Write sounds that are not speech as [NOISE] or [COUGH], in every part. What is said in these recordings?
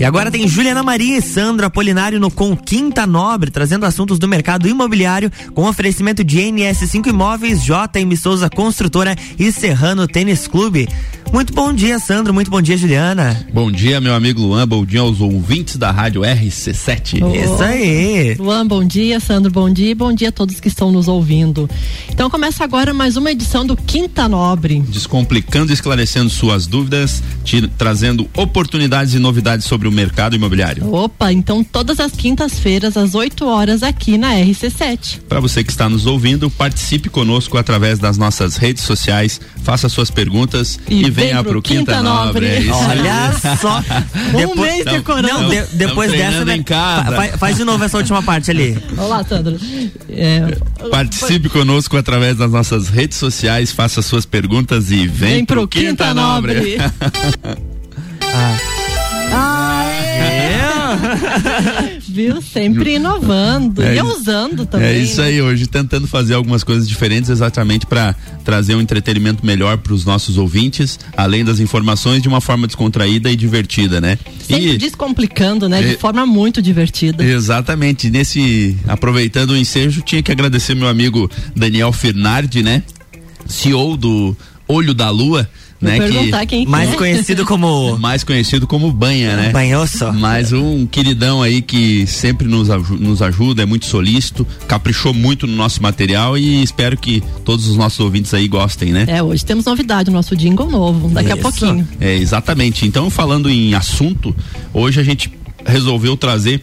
E agora tem Juliana Maria e Sandro Apolinário no Com Quinta Nobre, trazendo assuntos do mercado imobiliário com oferecimento de NS5 Imóveis, JM Souza Construtora e Serrano Tênis Clube. Muito bom dia, Sandro. Muito bom dia, Juliana. Bom dia, meu amigo Luan. Bom dia aos ouvintes da rádio RC7. Oh. Isso aí. Luan, bom dia. Sandro, bom dia. E bom dia a todos que estão nos ouvindo. Então começa agora mais uma edição do Quinta Nobre. Descomplicando e esclarecendo suas dúvidas, te, trazendo oportunidades e novidades sobre o mercado imobiliário. Opa, então todas as quintas-feiras, às 8 horas, aqui na RC7. Para você que está nos ouvindo, participe conosco através das nossas redes sociais, faça suas perguntas e, e venha pro, pro Quinta, Quinta Nobre. É Olha [LAUGHS] só. um depois, mês decorando. Não, de, depois dessa, né, faz, faz, de novo essa última parte ali. Olá, Sandro. É, Participe foi... conosco através das nossas redes sociais, faça suas perguntas e vem, vem pro, pro Quinta, Quinta Nobre. Nobre. [LAUGHS] ah. Ah, é. [LAUGHS] Viu? Sempre inovando é, e usando também. É isso aí, hoje tentando fazer algumas coisas diferentes exatamente para trazer um entretenimento melhor para os nossos ouvintes, além das informações de uma forma descontraída e divertida, né? Sempre e, descomplicando, né? De é, forma muito divertida. Exatamente. Nesse, aproveitando o ensejo, tinha que agradecer meu amigo Daniel Fernardi, né? CEO do Olho da Lua né? Que, quem mais é. conhecido como [LAUGHS] mais conhecido como Banha, né? Banhoso. Mais um queridão aí que sempre nos, nos ajuda, é muito solícito, caprichou muito no nosso material e espero que todos os nossos ouvintes aí gostem, né? É, hoje temos novidade, nosso jingle novo, daqui Isso. a pouquinho. É, exatamente. Então, falando em assunto, hoje a gente resolveu trazer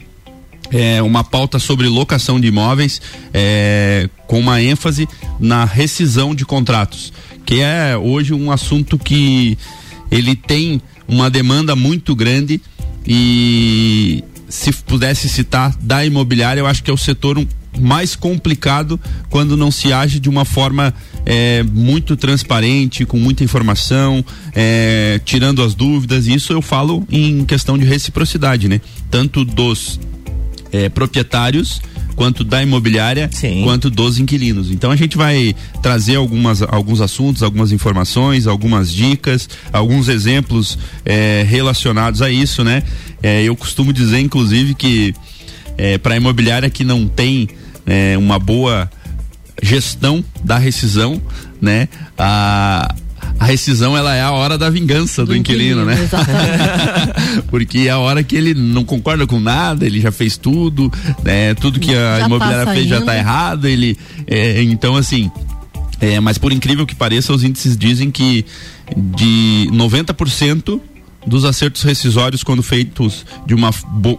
é, uma pauta sobre locação de imóveis é, com uma ênfase na rescisão de contratos que é hoje um assunto que ele tem uma demanda muito grande e se pudesse citar da imobiliária, eu acho que é o setor mais complicado quando não se age de uma forma é, muito transparente, com muita informação, é, tirando as dúvidas. Isso eu falo em questão de reciprocidade, né? Tanto dos é, proprietários quanto da imobiliária, Sim. quanto dos inquilinos. Então a gente vai trazer algumas, alguns assuntos, algumas informações, algumas dicas, alguns exemplos é, relacionados a isso, né? É, eu costumo dizer, inclusive, que é, para a imobiliária que não tem uma boa gestão da rescisão, né? A, a rescisão ela é a hora da vingança do, do inquilino, inquilino, né? Exatamente. [LAUGHS] Porque é a hora que ele não concorda com nada, ele já fez tudo, né? Tudo que a já imobiliária fez já está errado, ele é, então assim, é, mas por incrível que pareça, os índices dizem que de 90% dos acertos rescisórios quando feitos de uma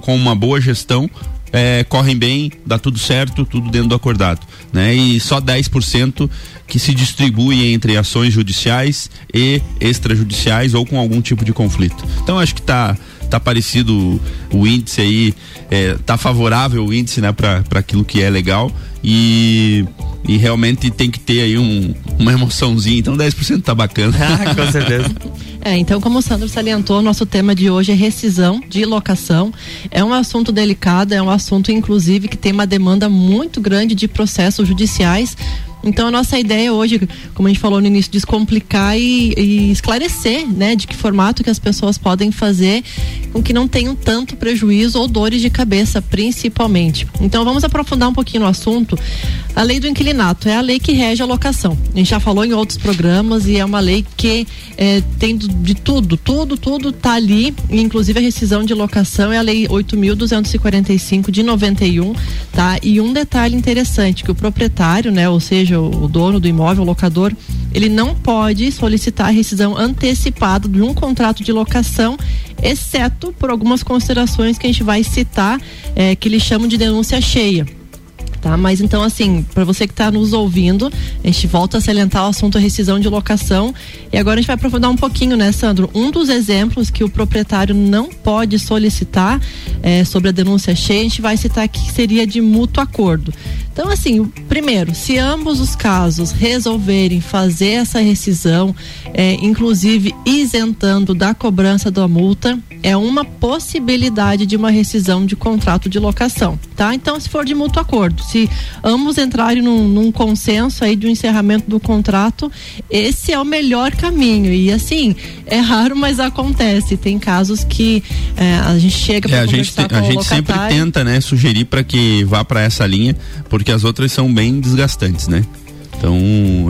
com uma boa gestão é, correm bem, dá tudo certo, tudo dentro do acordado, né? E só 10% que se distribui entre ações judiciais e extrajudiciais ou com algum tipo de conflito. Então acho que está tá parecido o índice aí, é, tá favorável o índice, né, para aquilo que é legal e, e realmente tem que ter aí um, uma emoçãozinha, então 10% tá bacana. [LAUGHS] Ah, com certeza. É, então, como o Sandro salientou, nosso tema de hoje é rescisão de locação. É um assunto delicado, é um assunto, inclusive, que tem uma demanda muito grande de processos judiciais então a nossa ideia hoje, como a gente falou no início, descomplicar e, e, esclarecer, né, de que formato que as pessoas podem fazer com que não tenham tanto prejuízo ou dores de cabeça, principalmente. Então vamos aprofundar um pouquinho no assunto. A lei do inquilinato é a lei que rege a locação. A gente já falou em outros programas e é uma lei que é, tem de tudo, tudo, tudo tá ali, inclusive a rescisão de locação é a lei 8.245 de 91, tá? E um detalhe interessante que o proprietário, né, ou seja seja, o dono do imóvel, o locador, ele não pode solicitar a rescisão antecipada de um contrato de locação, exceto por algumas considerações que a gente vai citar, é, que eles chamam de denúncia cheia tá? Mas então, assim, para você que está nos ouvindo, a gente volta a salientar o assunto rescisão de locação. E agora a gente vai aprofundar um pouquinho, né, Sandro? Um dos exemplos que o proprietário não pode solicitar é, sobre a denúncia cheia, a gente vai citar aqui que seria de mútuo acordo. Então, assim, primeiro, se ambos os casos resolverem fazer essa rescisão, é, inclusive isentando da cobrança da multa, é uma possibilidade de uma rescisão de contrato de locação, tá? Então, se for de mútuo acordo, se ambos entrarem num, num consenso aí de um encerramento do contrato, esse é o melhor caminho. E assim, é raro, mas acontece. Tem casos que é, a gente chega para é, a gente, tem, a gente sempre tenta, né, sugerir para que vá para essa linha, porque as outras são bem desgastantes, né? Então,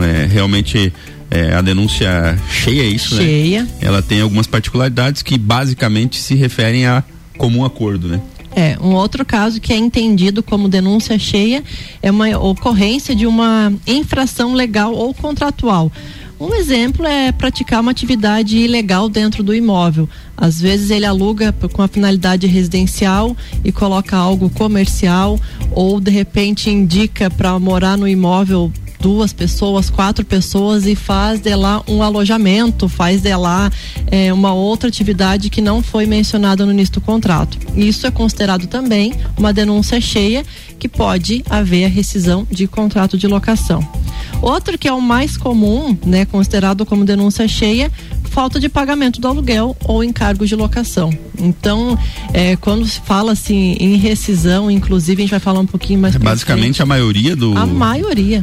é, realmente é, a denúncia cheia é isso, né? cheia. né? Ela tem algumas particularidades que basicamente se referem a comum acordo, né? É, um outro caso que é entendido como denúncia cheia é uma ocorrência de uma infração legal ou contratual. Um exemplo é praticar uma atividade ilegal dentro do imóvel. Às vezes ele aluga com a finalidade residencial e coloca algo comercial, ou de repente indica para morar no imóvel duas pessoas, quatro pessoas e faz de lá um alojamento, faz de lá é, uma outra atividade que não foi mencionada no início do contrato. Isso é considerado também uma denúncia cheia que pode haver a rescisão de contrato de locação. Outro que é o mais comum, né, considerado como denúncia cheia, falta de pagamento do aluguel ou encargo de locação. Então, é, quando se fala assim em rescisão, inclusive a gente vai falar um pouquinho mais. É basicamente a maioria do. A maioria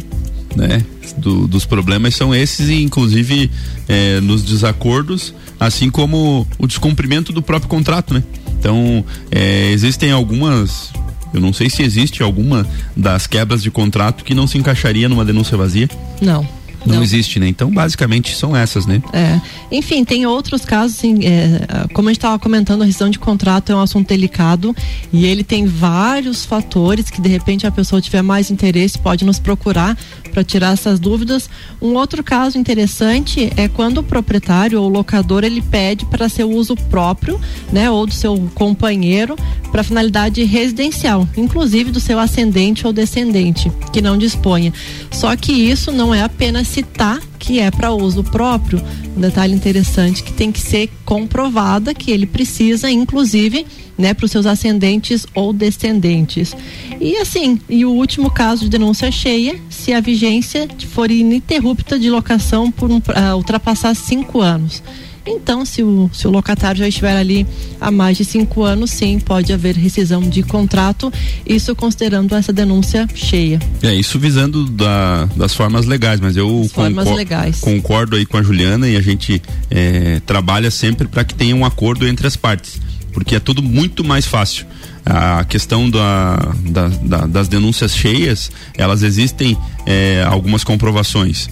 né, do, dos problemas são esses e inclusive é, nos desacordos, assim como o descumprimento do próprio contrato, né? Então é, existem algumas, eu não sei se existe alguma das quebras de contrato que não se encaixaria numa denúncia vazia. Não. Não, não, existe, né? Então, basicamente, são essas, né? É. Enfim, tem outros casos, assim, é, como a gente estava comentando, a rescisão de contrato é um assunto delicado e ele tem vários fatores que, de repente, a pessoa tiver mais interesse, pode nos procurar para tirar essas dúvidas. Um outro caso interessante é quando o proprietário ou locador ele pede para seu uso próprio, né, ou do seu companheiro para finalidade residencial, inclusive do seu ascendente ou descendente, que não disponha. Só que isso não é apenas citar que é para uso próprio. Um detalhe interessante que tem que ser comprovada que ele precisa, inclusive, né, para os seus ascendentes ou descendentes. E assim, e o último caso de denúncia cheia, se a vigência for ininterrupta de locação por uh, ultrapassar cinco anos. Então, se o, se o locatário já estiver ali há mais de cinco anos, sim, pode haver rescisão de contrato, isso considerando essa denúncia cheia. É, isso visando da, das formas legais, mas eu formas legais. concordo aí com a Juliana e a gente é, trabalha sempre para que tenha um acordo entre as partes, porque é tudo muito mais fácil a questão da, da, da, das denúncias cheias, elas existem é, algumas comprovações.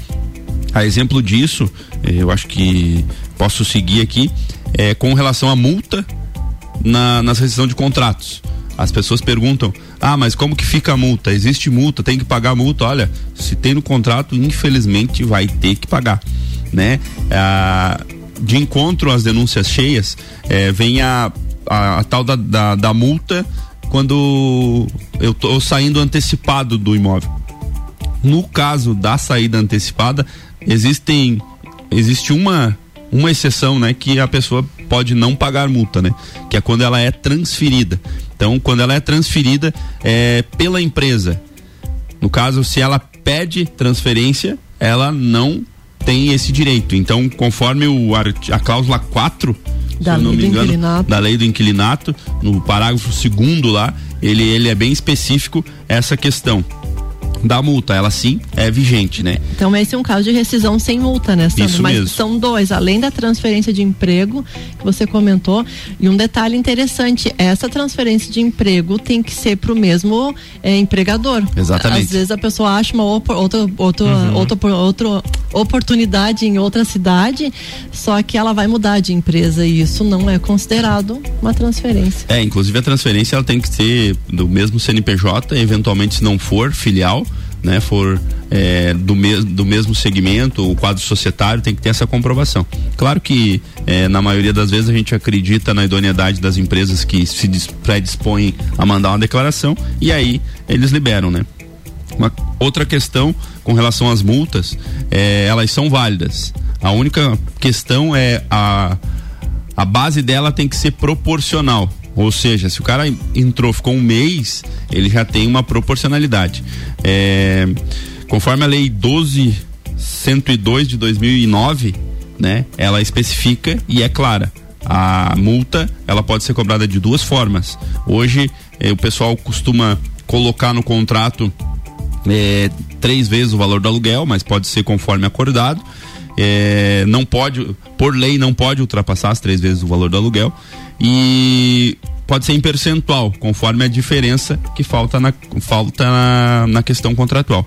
A exemplo disso, eu acho que posso seguir aqui, é, com relação à multa na, na rescisão de contratos. As pessoas perguntam: ah, mas como que fica a multa? Existe multa? Tem que pagar a multa? Olha, se tem no contrato, infelizmente vai ter que pagar, né? Ah, de encontro às denúncias cheias, é, vem a, a, a tal da, da, da, multa quando eu tô saindo antecipado do imóvel. No caso da saída antecipada, existem existe uma uma exceção, né, que a pessoa pode não pagar multa, né, que é quando ela é transferida. Então, quando ela é transferida é pela empresa. No caso, se ela pede transferência, ela não tem esse direito. Então, conforme o, a cláusula 4 da lei, do engano, da lei do inquilinato, no parágrafo segundo lá, ele, ele é bem específico essa questão da multa, ela sim é vigente, né? Então esse é um caso de rescisão sem multa, né, Sandro? Isso Mas mesmo. são dois, além da transferência de emprego que você comentou, e um detalhe interessante, essa transferência de emprego tem que ser para o mesmo é, empregador. Exatamente. Às vezes a pessoa acha uma outra, outra, uhum. outra, outra oportunidade em outra cidade, só que ela vai mudar de empresa e isso não é considerado uma transferência. É, inclusive a transferência ela tem que ser do mesmo CNPJ, eventualmente se não for filial, né, for é, do, me do mesmo segmento, o quadro societário, tem que ter essa comprovação. Claro que é, na maioria das vezes a gente acredita na idoneidade das empresas que se predispõem a mandar uma declaração e aí eles liberam, né? Uma outra questão com relação às multas, é, elas são válidas. A única questão é a, a base dela tem que ser proporcional Ou seja, se o cara entrou, ficou um mês, ele já tem uma proporcionalidade. É, conforme a lei 12.102 de 2009, né, ela especifica e é clara. A multa, ela pode ser cobrada de duas formas. Hoje, eh, o pessoal costuma colocar no contrato eh, três vezes o valor do aluguel, mas pode ser conforme acordado. É, não pode, por lei, não pode ultrapassar as três vezes o valor do aluguel e pode ser em percentual, conforme a diferença que falta na, falta na, na questão contratual.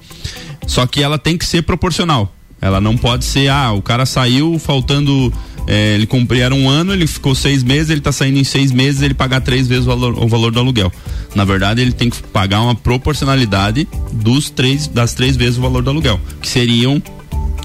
Só que ela tem que ser proporcional. Ela não pode ser, ah, o cara saiu faltando, é, ele cumpria um ano, ele ficou seis meses, ele está saindo em seis meses, ele pagar três vezes o valor, o valor do aluguel. Na verdade, ele tem que pagar uma proporcionalidade dos três, das três vezes o valor do aluguel, que seriam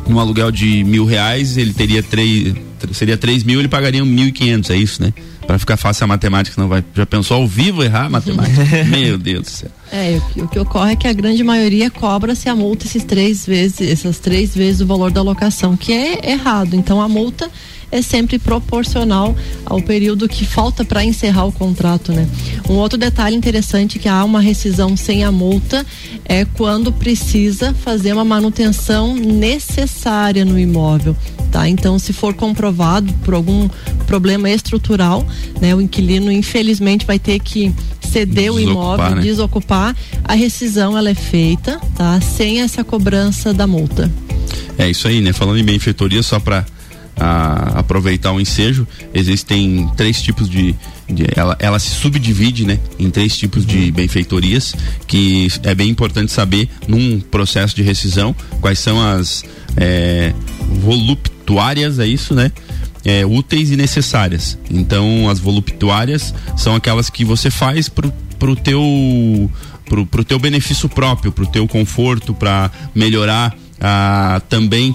um aluguel de mil reais, ele teria três, seria três mil, ele pagaria mil e quinhentos, é isso, né? Para ficar fácil a matemática, não vai. Já pensou ao vivo errar a matemática? [LAUGHS] Meu Deus do céu. É, o que, o que, ocorre é que a grande maioria cobra-se a multa esses três vezes, essas três vezes o valor da locação, que é errado. Então a multa é sempre proporcional ao período que falta para encerrar o contrato, né? Um outro detalhe interessante que há uma rescisão sem a multa é quando precisa fazer uma manutenção necessária no imóvel, tá? Então, se for comprovado por algum problema estrutural, né, o inquilino infelizmente vai ter que ceder desocupar, o imóvel, né? desocupar, a rescisão ela é feita, tá? Sem essa cobrança da multa. É isso aí, né? Falando em benfeitoria, só para a aproveitar o ensejo, existem três tipos de, de, ela, ela se subdivide né, em três tipos de benfeitorias, que é bem importante saber num processo de rescisão quais são as é, voluptuárias, é isso, né? É, úteis e necessárias. Então, as voluptuárias são aquelas que você faz pro, pro teu pro, pro teu benefício próprio, pro teu conforto, para melhorar ah, também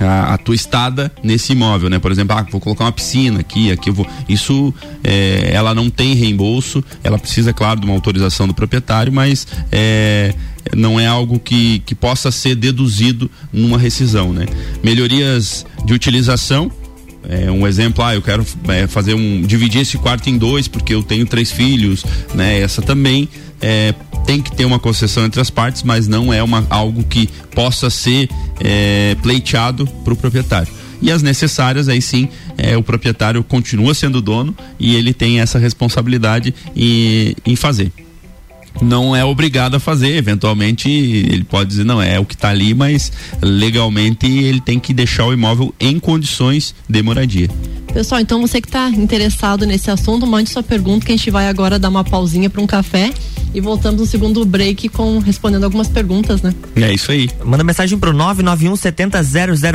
a, a, tua estada nesse imóvel, né? Por exemplo, ah, vou colocar uma piscina aqui, aqui eu vou. Isso é, ela não tem reembolso, ela precisa, claro, de uma autorização do proprietário, mas é, não é algo que, que possa ser deduzido numa rescisão, né? Melhorias de utilização, é, um exemplo, ah, eu quero é, fazer um dividir esse quarto em dois porque eu tenho três filhos, né? Essa também é, tem que ter uma concessão entre as partes, mas não é uma, algo que possa ser é, pleiteado para o proprietário. E as necessárias, aí sim, é, o proprietário continua sendo dono e ele tem essa responsabilidade em, em fazer não é obrigado a fazer. Eventualmente, ele pode dizer, não, é o que está ali, mas legalmente ele tem que deixar o imóvel em condições de moradia. Pessoal, então você que está interessado nesse assunto, mande sua pergunta que a gente vai agora dar uma pausinha para um café e voltamos no segundo break com respondendo algumas perguntas, né? É isso aí. Manda mensagem pro 991 70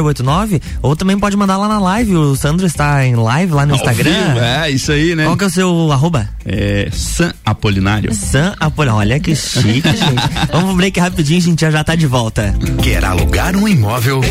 0089 ou também pode mandar lá na live. O Sandro está em live lá no Ao Instagram. Vivo, é, isso aí, né? Qual que é o seu arroba? É San Apolinário. San Apolinário. Olha que chique, [LAUGHS] gente. Vamos pro break rapidinho, a gente já já tá de volta. Quer alugar um imóvel?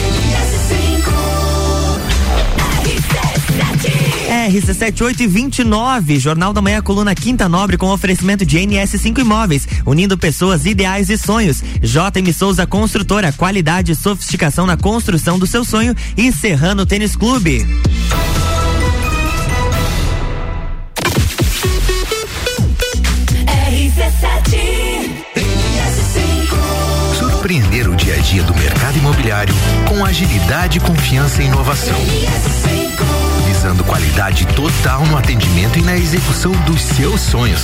RC7829, Jornal da Manhã, coluna Quinta Nobre com oferecimento de NS5 Imóveis, unindo pessoas, ideais e sonhos. JM Souza Construtora, qualidade e sofisticação na construção do seu sonho e Serrano Tênis Clube. Surpreender o dia a dia do mercado imobiliário com agilidade, confiança e inovação visando qualidade total no atendimento e na execução dos seus sonhos.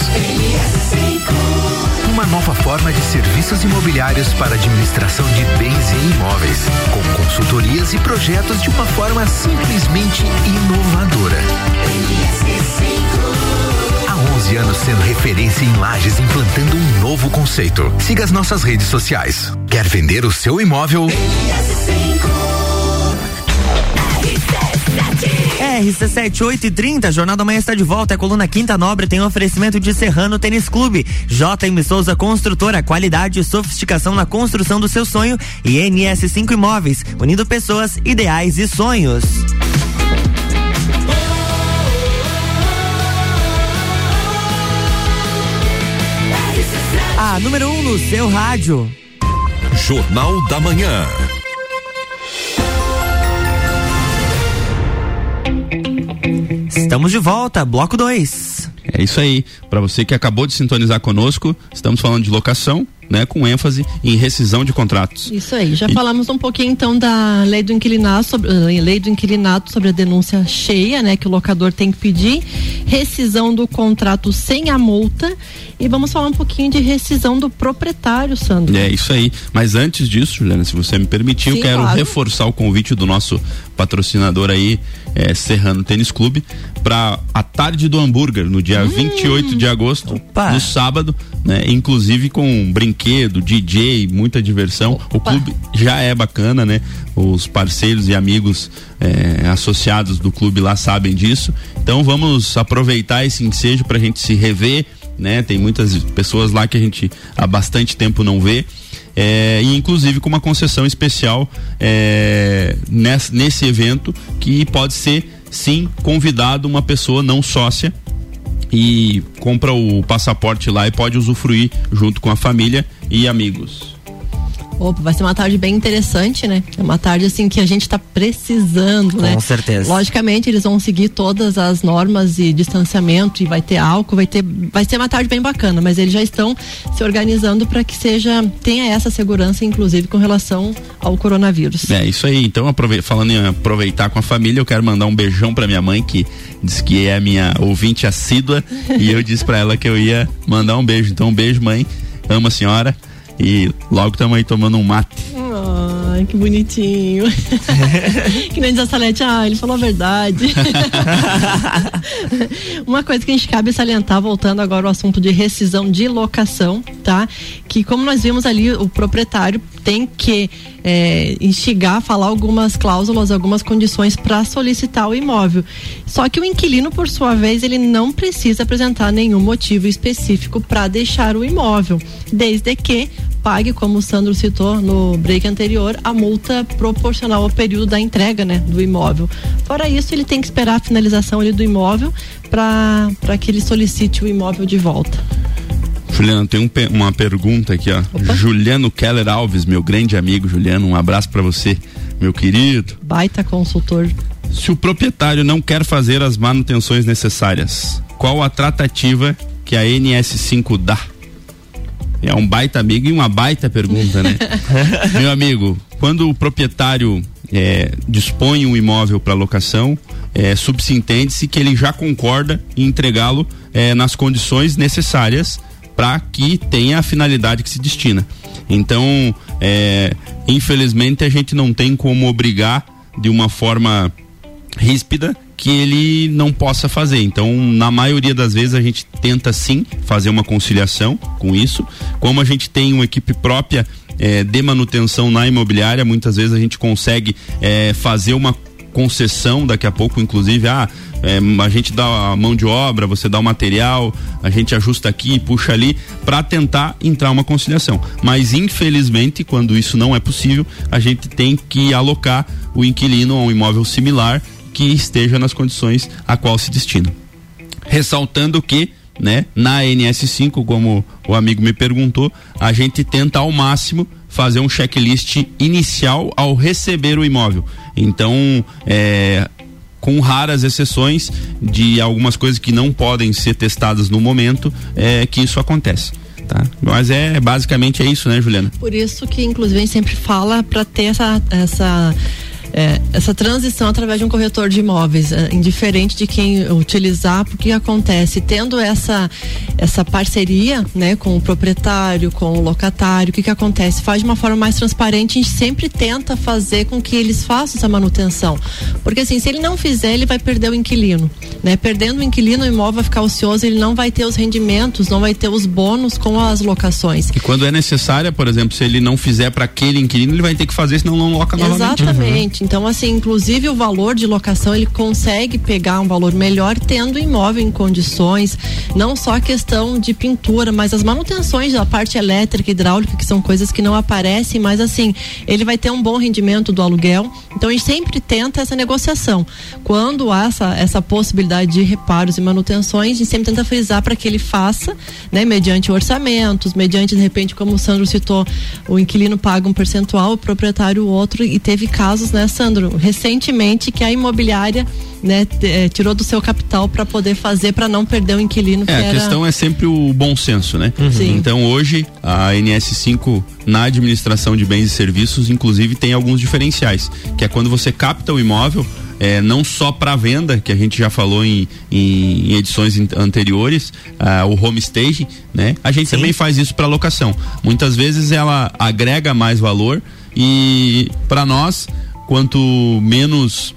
Uma nova forma de serviços imobiliários para administração de bens e imóveis, com consultorias e projetos de uma forma simplesmente inovadora. Há 11 anos sendo referência em lajes, implantando um novo conceito. Siga as nossas redes sociais. Quer vender o seu imóvel? RC7, 8 e 30, Jornal da Manhã está de volta. A coluna Quinta Nobre tem um oferecimento de Serrano Tênis Clube. JM Souza Construtora, qualidade e sofisticação na construção do seu sonho. E NS5 Imóveis, unindo pessoas, ideais e sonhos. A número 1 um no seu rádio. Jornal da Manhã. Estamos de volta, bloco 2. É isso aí. Para você que acabou de sintonizar conosco, estamos falando de locação, né, com ênfase em rescisão de contratos. Isso aí. Já e... falamos um pouquinho então da lei do inquilinato sobre uh, lei do inquilinato sobre a denúncia cheia, né, que o locador tem que pedir, rescisão do contrato sem a multa e vamos falar um pouquinho de rescisão do proprietário, Sandro. É isso aí. Mas antes disso, Juliana, se você me permitir, Sim, eu quero claro. reforçar o convite do nosso patrocinador aí, é, Serrano Tênis Clube, para a tarde do hambúrguer no dia hum. 28 de agosto, Opa. no sábado, né? Inclusive com brinquedo, DJ, muita diversão. Opa. O clube já é bacana, né? Os parceiros e amigos é, associados do clube lá sabem disso. Então vamos aproveitar esse ensejo para a gente se rever, né? Tem muitas pessoas lá que a gente há bastante tempo não vê. É, e inclusive com uma concessão especial é, nesse, nesse evento que pode ser sim convidado uma pessoa não sócia e compra o passaporte lá e pode usufruir junto com a família e amigos. Opa, vai ser uma tarde bem interessante, né? É uma tarde assim que a gente está precisando, Com né? Com certeza. Logicamente eles vão seguir todas as normas e distanciamento e vai ter álcool, vai ter, vai ser uma tarde bem bacana, mas eles já estão se organizando para que seja tenha essa segurança, inclusive com relação ao coronavírus. É isso aí. Então falando em aproveitar com a família, eu quero mandar um beijão para minha mãe que diz que é minha ouvinte assídua e eu disse para ela que eu ia mandar um beijo. Então um beijo, mãe. Amo a senhora. E logo estamos aí tomando um mate. Ai, que bonitinho. [LAUGHS] que nem diz a Salete, ah, ele falou a verdade. [LAUGHS] Uma coisa que a gente cabe salientar, voltando agora ao assunto de rescisão de locação, tá? Que como nós vimos ali, o proprietário tem que é, instigar, falar algumas cláusulas, algumas condições para solicitar o imóvel. Só que o inquilino, por sua vez, ele não precisa apresentar nenhum motivo específico para deixar o imóvel, desde que pague, como o Sandro citou no break anterior, a multa proporcional ao período da entrega né, do imóvel. Fora isso, ele tem que esperar a finalização ali, do imóvel para que ele solicite o imóvel de volta. Juliano, tem um, uma pergunta aqui, ó. Opa. Juliano Keller Alves, meu grande amigo Juliano, um abraço para você, meu querido. Baita consultor. Se o proprietário não quer fazer as manutenções necessárias, qual a tratativa que a NS5 dá? É um baita amigo e uma baita pergunta, né? [LAUGHS] meu amigo, quando o proprietário é, dispõe um imóvel para locação, é, subsintende-se que ele já concorda em entregá-lo é, nas condições necessárias para que tenha a finalidade que se destina. Então, é, infelizmente, a gente não tem como obrigar de uma forma ríspida que ele não possa fazer. Então, na maioria das vezes, a gente tenta sim fazer uma conciliação com isso. Como a gente tem uma equipe própria é, de manutenção na imobiliária, muitas vezes a gente consegue é, fazer uma concessão daqui a pouco, inclusive, ah, é, a gente dá a mão de obra, você dá o material, a gente ajusta aqui, puxa ali, para tentar entrar uma conciliação. Mas infelizmente, quando isso não é possível, a gente tem que alocar o inquilino a um imóvel similar que esteja nas condições a qual se destina. Ressaltando que né? Na NS5, como o amigo me perguntou, a gente tenta ao máximo fazer um checklist inicial ao receber o imóvel. Então, é, com raras exceções de algumas coisas que não podem ser testadas no momento, é que isso acontece. Tá? Mas é basicamente é isso, né, Juliana? Por isso que inclusive a gente sempre fala para ter essa essa é, essa transição através de um corretor de imóveis, é, indiferente de quem utilizar, porque acontece tendo essa essa parceria, né, com o proprietário, com o locatário, o que que acontece? Faz de uma forma mais transparente, a gente sempre tenta fazer com que eles façam essa manutenção, porque assim, se ele não fizer, ele vai perder o inquilino, né? Perdendo o inquilino, o imóvel vai ficar ocioso, ele não vai ter os rendimentos, não vai ter os bônus com as locações. E quando é necessária, por exemplo, se ele não fizer para aquele inquilino, ele vai ter que fazer, senão não loca novamente. Exatamente. Então, assim, inclusive o valor de locação ele consegue pegar um valor melhor tendo imóvel em condições, não só a questão de pintura, mas as manutenções da parte elétrica, hidráulica, que são coisas que não aparecem, mas assim, ele vai ter um bom rendimento do aluguel. Então a gente sempre tenta essa negociação. Quando há essa, essa possibilidade de reparos e manutenções, a gente sempre tenta frisar para que ele faça, né, mediante orçamentos, mediante, de repente, como o Sandro citou, o inquilino paga um percentual, o proprietário outro, e teve casos, né, Sandro, recentemente que a imobiliária né, é, tirou do seu capital para poder fazer para não perder o inquilino. É, a era... questão é sempre o bom senso, né? Uhum. Então hoje a NS5 na administração de bens e serviços, inclusive, tem alguns diferenciais, que é quando você capta o imóvel é, não só para venda, que a gente já falou em, em, em edições anteriores, uh, o home stage, né? A gente Sim. também faz isso para locação. Muitas vezes ela agrega mais valor e para nós, quanto menos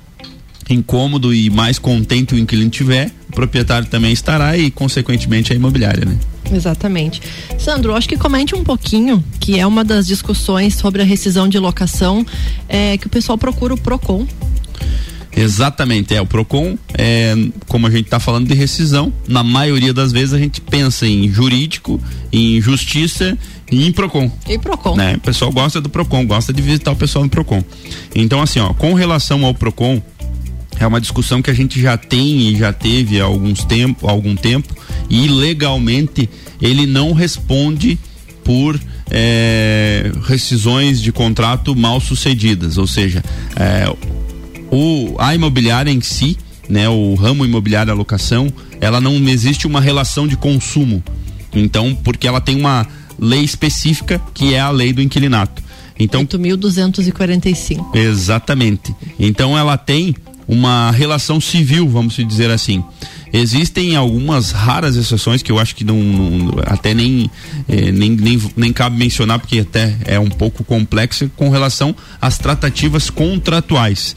incômodo e mais contente o inquilino tiver, o proprietário também estará e, consequentemente, a imobiliária, né? Exatamente. Sandro, acho que comente um pouquinho, que é uma das discussões sobre a rescisão de locação, é, que o pessoal procura o PROCON Exatamente, é o Procon, é, como a gente está falando de rescisão, na maioria das vezes a gente pensa em jurídico, em justiça e em Procon. E Procon. Né? O pessoal gosta do Procon, gosta de visitar o pessoal no Procon. Então assim, ó, com relação ao Procon, é uma discussão que a gente já tem e já teve há alguns tempo, algum tempo e legalmente ele não responde por é, rescisões de contrato mal sucedidas, ou seja, é, o, a imobiliária em si, né, o ramo imobiliário alocação, ela não existe uma relação de consumo. Então, porque ela tem uma lei específica que é a lei do inquilinato. Então, 8.245. Exatamente. Então ela tem uma relação civil, vamos dizer assim. Existem algumas raras exceções que eu acho que não, não até nem, eh, nem, nem, nem cabe mencionar porque até é um pouco complexo com relação às tratativas contratuais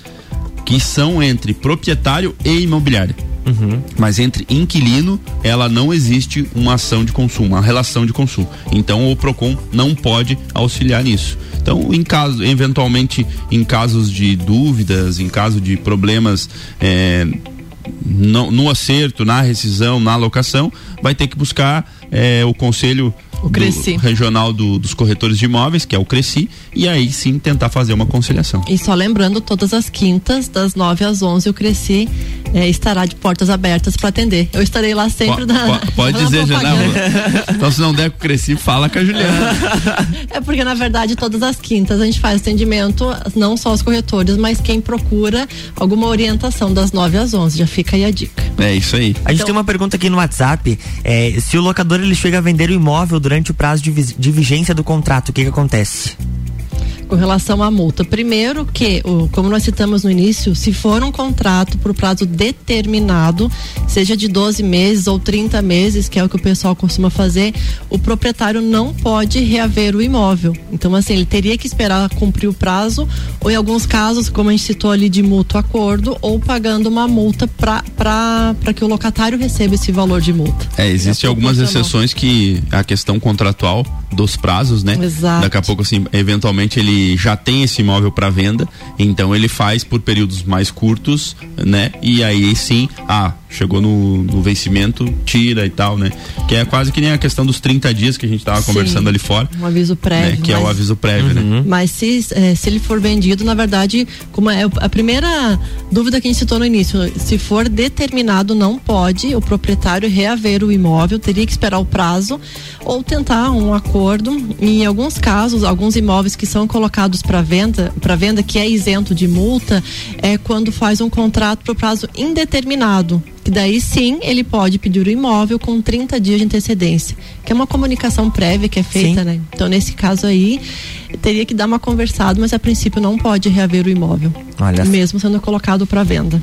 que são entre proprietário e imobiliária. Uhum. Mas entre inquilino, ela não existe uma ação de consumo, uma relação de consumo. Então o Procon não pode auxiliar nisso. Então, em caso, eventualmente, em casos de dúvidas, em caso de problemas é, no, no, acerto, na rescisão, na alocação, vai ter que buscar é, o conselho o Cresci. regional do, dos corretores de imóveis, que é o Cresci, e aí sim tentar fazer uma conciliação. E só lembrando, todas as quintas, das 9 às 11, o Cresci é, estará de portas abertas para atender. Eu estarei lá sempre. da, pode dizer, não. Então, se não der com o Cresci, fala com a Juliana. é porque, na verdade, todas as quintas a gente faz atendimento, não só aos corretores, mas quem procura alguma orientação das 9 às 11. Já fica aí a dica. É isso aí. A gente então, tem uma pergunta aqui no WhatsApp. É, se o locador ele chega a vender o imóvel durante durante o prazo de, de vigência do contrato, o que, que acontece? Com relação à multa. Primeiro que, como nós citamos no início, se for um contrato por prazo determinado, seja de 12 meses ou 30 meses, que é o que o pessoal costuma fazer, o proprietário não pode reaver o imóvel. Então, assim, ele teria que esperar cumprir o prazo, ou em alguns casos, como a gente citou ali, de mútuo acordo, ou pagando uma multa para que o locatário receba esse valor de multa. É, existem é algumas exceções que a questão contratual dos prazos, né? Exato. Daqui a pouco, assim, eventualmente ele já tem esse imóvel para venda, então ele faz por períodos mais curtos, né? E aí sim, ah, chegou no, no, vencimento, tira e tal, né? Que é quase que nem a questão dos 30 dias que a gente estava conversando ali fora. Um aviso prévio. Né? Que mas, é o aviso prévio, né? uhum. né? Mas se, é, se ele for vendido, na verdade, como é a primeira dúvida que a gente citou no início, se for determinado, não pode o proprietário reaver o imóvel, teria que esperar o prazo ou tentar um acordo. Em alguns casos, alguns imóveis que são colocados para venda, para venda que é isento de multa, é quando faz um contrato para prazo indeterminado que daí sim ele pode pedir o imóvel com 30 dias de antecedência, que é uma comunicação prévia que é feita, sim. né? Então, nesse caso aí, teria que dar uma conversada, mas a princípio não pode reaver o imóvel, Olha. mesmo sendo colocado para venda.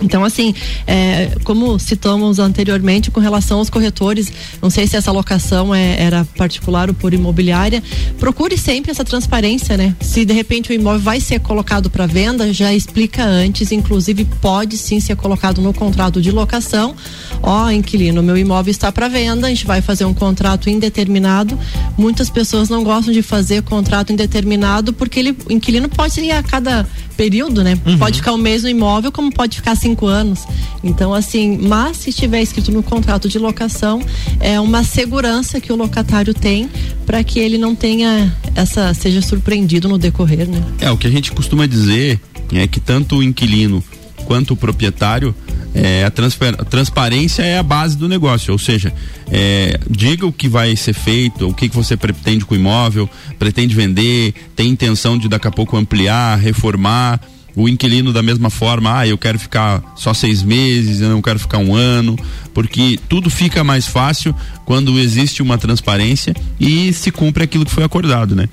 Então, assim, é, como citamos anteriormente com relação aos corretores, não sei se essa locação é, era particular ou por imobiliária, procure sempre essa transparência, né? Se de repente o imóvel vai ser colocado para venda, já explica antes, inclusive pode sim ser colocado no contrato de locação. Ó, oh, inquilino, meu imóvel está para venda, a gente vai fazer um contrato indeterminado. Muitas pessoas não gostam de fazer contrato indeterminado porque ele, o inquilino pode ir a cada período, né? Uhum. Pode ficar um mês no imóvel, como pode ficar cinco anos. Então, assim, mas se estiver escrito no contrato de locação, é uma segurança que o locatário tem para que ele não tenha essa, seja surpreendido no decorrer, né? É, o que a gente costuma dizer é que tanto o inquilino quanto o proprietário é, a, a, transparência é a base do negócio, ou seja, é, diga o que vai ser feito, o que, que você pretende com o imóvel, pretende vender, tem intenção de daqui a pouco ampliar, reformar, o inquilino da mesma forma, ah, eu quero ficar só seis meses, eu não quero ficar um ano, porque tudo fica mais fácil quando existe uma transparência e se cumpre aquilo que foi acordado, né?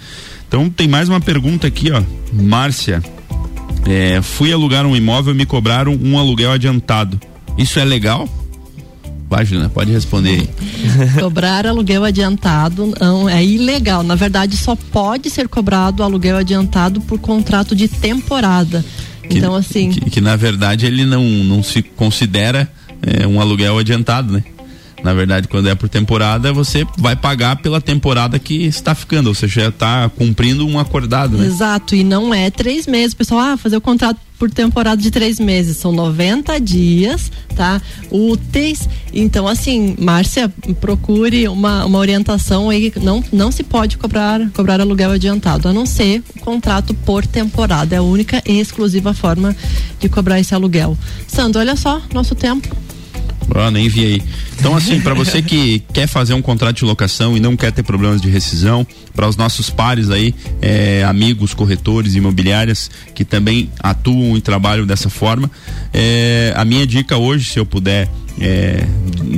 Então tem mais uma pergunta aqui, ó, Márcia. É, fui alugar um imóvel e me cobraram um aluguel adiantado. Isso é legal? Página, pode responder. [LAUGHS] Cobrar aluguel adiantado não é ilegal. Na verdade, só pode ser cobrado aluguel adiantado por contrato de temporada. Que, então, assim. Que, que, na verdade ele não, não se considera é, um aluguel adiantado, né? Na verdade, quando é por temporada, você vai pagar pela temporada que está ficando, ou seja, está cumprindo um acordado, né? Exato, e não é três meses. Pessoal, ah, fazer o contrato por temporada de três meses, são 90 dias, tá? Úteis. Então, assim, Márcia, procure uma, uma orientação aí. Não, não se pode cobrar, cobrar aluguel adiantado, a não ser o contrato por temporada. É a única e exclusiva forma de cobrar esse aluguel. Sandro, olha só, nosso tempo. Oh, nem vi aí. Então, assim, para você que quer fazer um contrato de locação e não quer ter problemas de rescisão, para os nossos pares aí, é, amigos, corretores, imobiliárias que também atuam e trabalham dessa forma, é, a minha dica hoje, se eu puder é,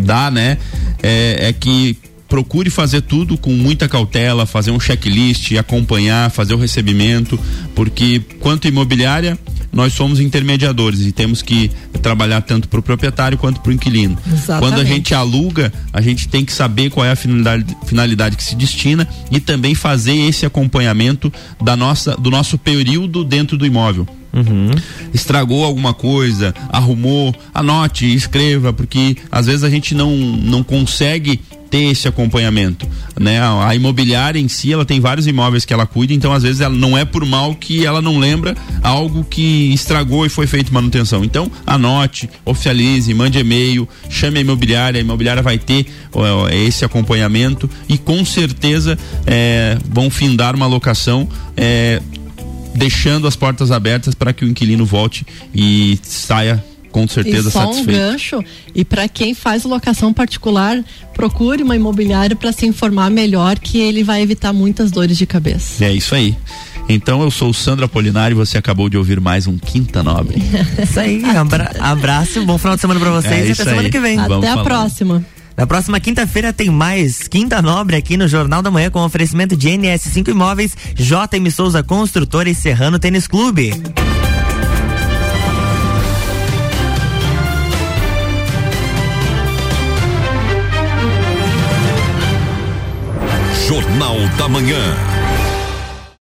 dar, né, é, é que procure fazer tudo com muita cautela, fazer um checklist, acompanhar, fazer o recebimento, porque quanto imobiliária nós somos intermediadores e temos que trabalhar tanto para o proprietário quanto para o inquilino. Exatamente. Quando a gente aluga, a gente tem que saber qual é a finalidade, finalidade que se destina e também fazer esse acompanhamento da nossa, do nosso período dentro do imóvel. Uhum. Estragou alguma coisa, arrumou, anote, escreva, porque às vezes a gente não, não consegue ter esse acompanhamento, né? A, a, imobiliária em si, ela tem vários imóveis que ela cuida, então às vezes ela não é por mal que ela não lembra algo que estragou e foi feito manutenção. Então, anote, oficialize, mande e-mail, chame a imobiliária, a imobiliária vai ter ó, esse acompanhamento e com certeza é, vão findar uma locação é, deixando as portas abertas para que o inquilino volte e saia com certeza e só satisfeito. um gancho e para quem faz locação particular procure uma imobiliária para se informar melhor que ele vai evitar muitas dores de cabeça é isso aí então eu sou o Sandro Apolinário e você acabou de ouvir mais um Quinta Nobre. [LAUGHS] isso aí, abra abraço, bom final de semana para vocês é e até semana aí. que vem. Até Vamos a falar. próxima. Na próxima quinta-feira tem mais Quinta Nobre aqui no Jornal da Manhã com oferecimento de NS5 Imóveis, JM Souza Construtora e Serrano Tênis Clube. Jornal da Manhã.